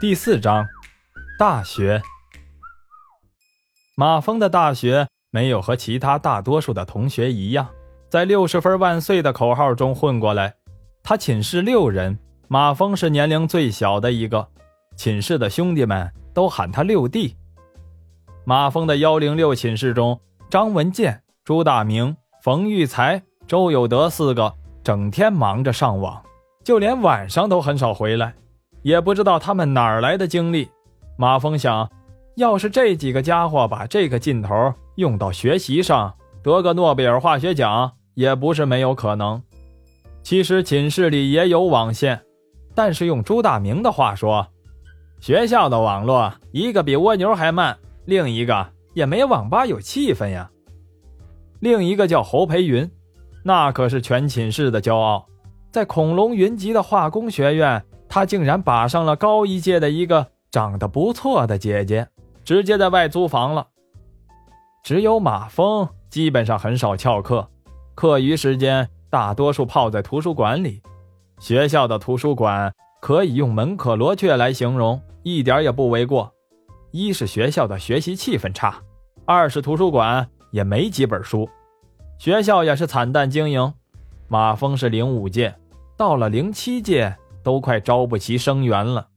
第四章，大学。马峰的大学没有和其他大多数的同学一样，在“六十分万岁”的口号中混过来。他寝室六人，马峰是年龄最小的一个，寝室的兄弟们都喊他六弟。马峰的幺零六寝室中，张文健、朱大明、冯玉才、周有德四个整天忙着上网，就连晚上都很少回来。也不知道他们哪儿来的精力。马峰想，要是这几个家伙把这个劲头用到学习上，得个诺贝尔化学奖也不是没有可能。其实寝室里也有网线，但是用朱大明的话说，学校的网络一个比蜗牛还慢，另一个也没网吧有气氛呀。另一个叫侯培云，那可是全寝室的骄傲，在恐龙云集的化工学院。他竟然把上了高一届的一个长得不错的姐姐，直接在外租房了。只有马峰基本上很少翘课，课余时间大多数泡在图书馆里。学校的图书馆可以用门可罗雀来形容，一点也不为过。一是学校的学习气氛差，二是图书馆也没几本书，学校也是惨淡经营。马峰是零五届，到了零七届。都快招不齐生源了。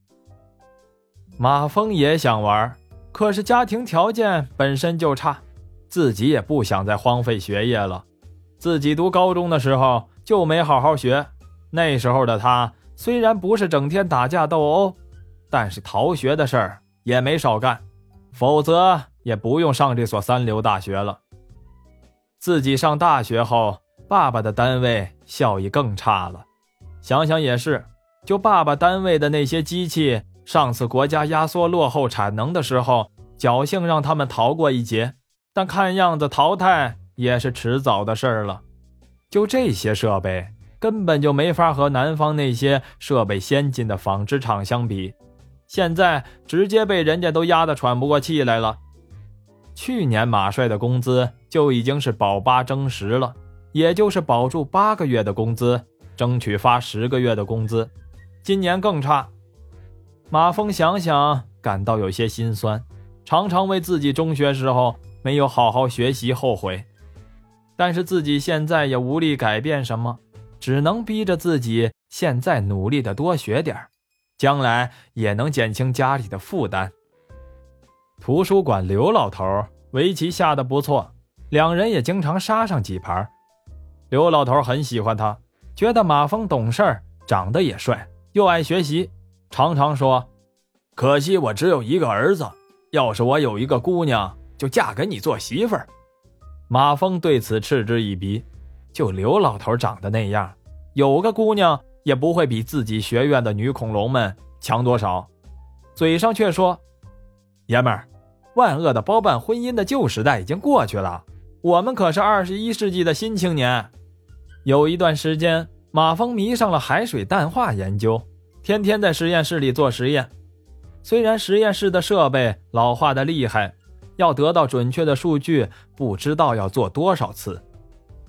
马峰也想玩，可是家庭条件本身就差，自己也不想再荒废学业了。自己读高中的时候就没好好学，那时候的他虽然不是整天打架斗殴，但是逃学的事儿也没少干，否则也不用上这所三流大学了。自己上大学后，爸爸的单位效益更差了，想想也是。就爸爸单位的那些机器，上次国家压缩落后产能的时候，侥幸让他们逃过一劫，但看样子淘汰也是迟早的事儿了。就这些设备，根本就没法和南方那些设备先进的纺织厂相比，现在直接被人家都压得喘不过气来了。去年马帅的工资就已经是保八争十了，也就是保住八个月的工资，争取发十个月的工资。今年更差，马峰想想感到有些心酸，常常为自己中学时候没有好好学习后悔。但是自己现在也无力改变什么，只能逼着自己现在努力的多学点将来也能减轻家里的负担。图书馆刘老头围棋下的不错，两人也经常杀上几盘。刘老头很喜欢他，觉得马峰懂事儿，长得也帅。又爱学习，常常说：“可惜我只有一个儿子，要是我有一个姑娘，就嫁给你做媳妇儿。”马峰对此嗤之以鼻。就刘老头长得那样，有个姑娘也不会比自己学院的女恐龙们强多少。嘴上却说：“爷们儿，万恶的包办婚姻的旧时代已经过去了，我们可是二十一世纪的新青年。”有一段时间。马峰迷上了海水淡化研究，天天在实验室里做实验。虽然实验室的设备老化的厉害，要得到准确的数据，不知道要做多少次。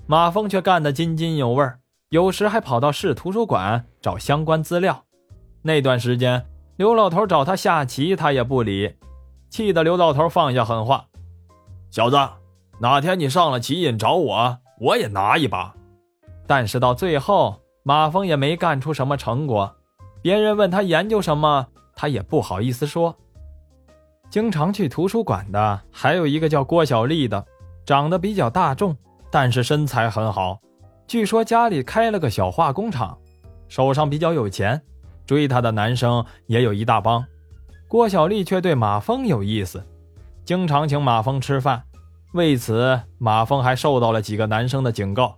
马峰却干得津津有味，有时还跑到市图书馆找相关资料。那段时间，刘老头找他下棋，他也不理，气得刘老头放下狠话：“小子，哪天你上了棋瘾找我，我也拿一把。”但是到最后，马峰也没干出什么成果。别人问他研究什么，他也不好意思说。经常去图书馆的还有一个叫郭小丽的，长得比较大众，但是身材很好。据说家里开了个小化工厂，手上比较有钱，追她的男生也有一大帮。郭小丽却对马峰有意思，经常请马峰吃饭。为此，马峰还受到了几个男生的警告。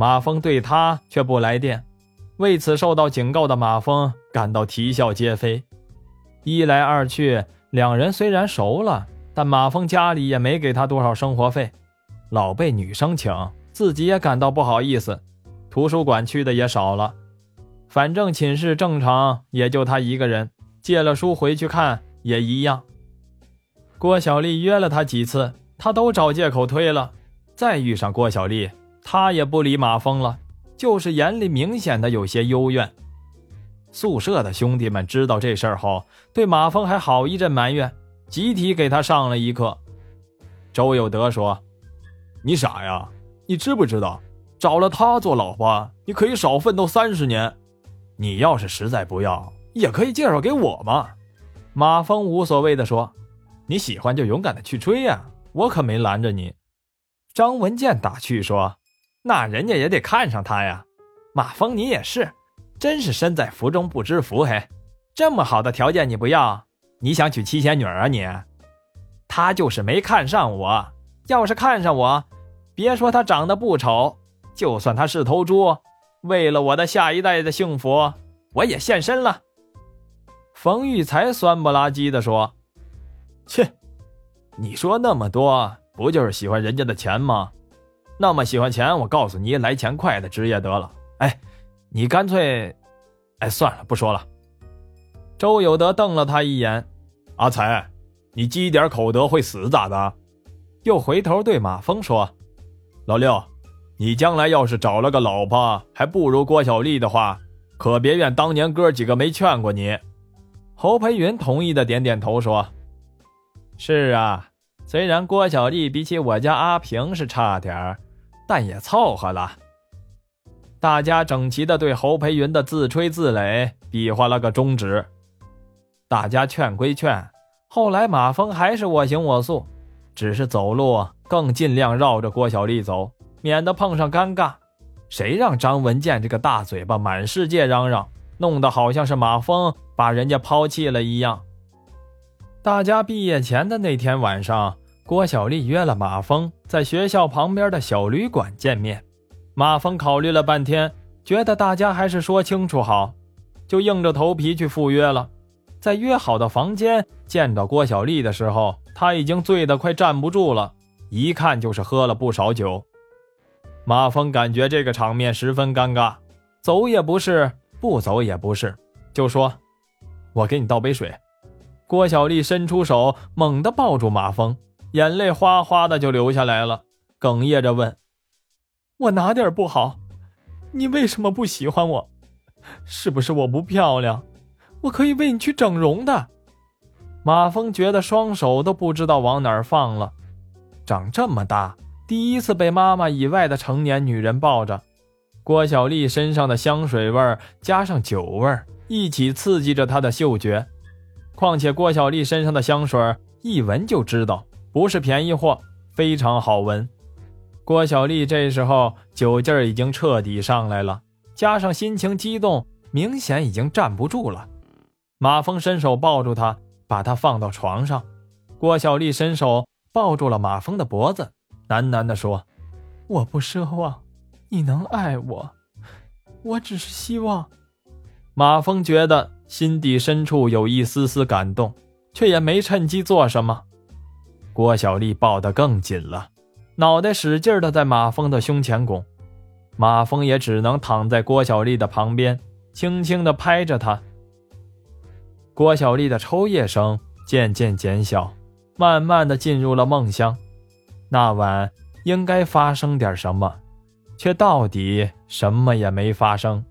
马峰对他却不来电，为此受到警告的马峰感到啼笑皆非。一来二去，两人虽然熟了，但马峰家里也没给他多少生活费，老被女生请，自己也感到不好意思。图书馆去的也少了，反正寝室正常也就他一个人，借了书回去看也一样。郭小丽约了他几次，他都找借口推了。再遇上郭小丽。他也不理马峰了，就是眼里明显的有些幽怨。宿舍的兄弟们知道这事儿后，对马峰还好一阵埋怨，集体给他上了一课。周有德说：“你傻呀？你知不知道，找了她做老婆，你可以少奋斗三十年。你要是实在不要，也可以介绍给我嘛。”马峰无所谓的说：“你喜欢就勇敢的去追呀，我可没拦着你。”张文健打趣说：“那人家也得看上他呀。”马峰，你也是。真是身在福中不知福，嘿，这么好的条件你不要？你想娶七仙女啊你？他就是没看上我，要是看上我，别说他长得不丑，就算他是头猪，为了我的下一代的幸福，我也献身了。冯玉才酸不拉几的说：“切，你说那么多，不就是喜欢人家的钱吗？那么喜欢钱，我告诉你，来钱快的职业得了。哎。”你干脆，哎，算了，不说了。周有德瞪了他一眼：“阿才，你积点口德会死咋的？”又回头对马峰说：“老六，你将来要是找了个老婆还不如郭小丽的话，可别怨当年哥几个没劝过你。”侯培云同意的点点头说：“是啊，虽然郭小丽比起我家阿平是差点儿，但也凑合了。”大家整齐地对侯培云的自吹自擂比划了个中指。大家劝归劝，后来马峰还是我行我素，只是走路更尽量绕着郭小丽走，免得碰上尴尬。谁让张文健这个大嘴巴满世界嚷嚷，弄得好像是马峰把人家抛弃了一样。大家毕业前的那天晚上，郭小丽约了马峰在学校旁边的小旅馆见面。马峰考虑了半天，觉得大家还是说清楚好，就硬着头皮去赴约了。在约好的房间见到郭小丽的时候，他已经醉得快站不住了，一看就是喝了不少酒。马峰感觉这个场面十分尴尬，走也不是，不走也不是，就说：“我给你倒杯水。”郭小丽伸出手，猛地抱住马峰，眼泪哗哗的就流下来了，哽咽着问。我哪点不好？你为什么不喜欢我？是不是我不漂亮？我可以为你去整容的。马峰觉得双手都不知道往哪儿放了。长这么大，第一次被妈妈以外的成年女人抱着。郭小丽身上的香水味加上酒味一起刺激着他的嗅觉。况且郭小丽身上的香水一闻就知道不是便宜货，非常好闻。郭小丽这时候酒劲儿已经彻底上来了，加上心情激动，明显已经站不住了。马峰伸手抱住她，把她放到床上。郭小丽伸手抱住了马峰的脖子，喃喃地说：“我不奢望你能爱我，我只是希望。”马峰觉得心底深处有一丝丝感动，却也没趁机做什么。郭小丽抱得更紧了。脑袋使劲的在马峰的胸前拱，马峰也只能躺在郭小丽的旁边，轻轻的拍着她。郭小丽的抽噎声渐渐减小，慢慢的进入了梦乡。那晚应该发生点什么，却到底什么也没发生。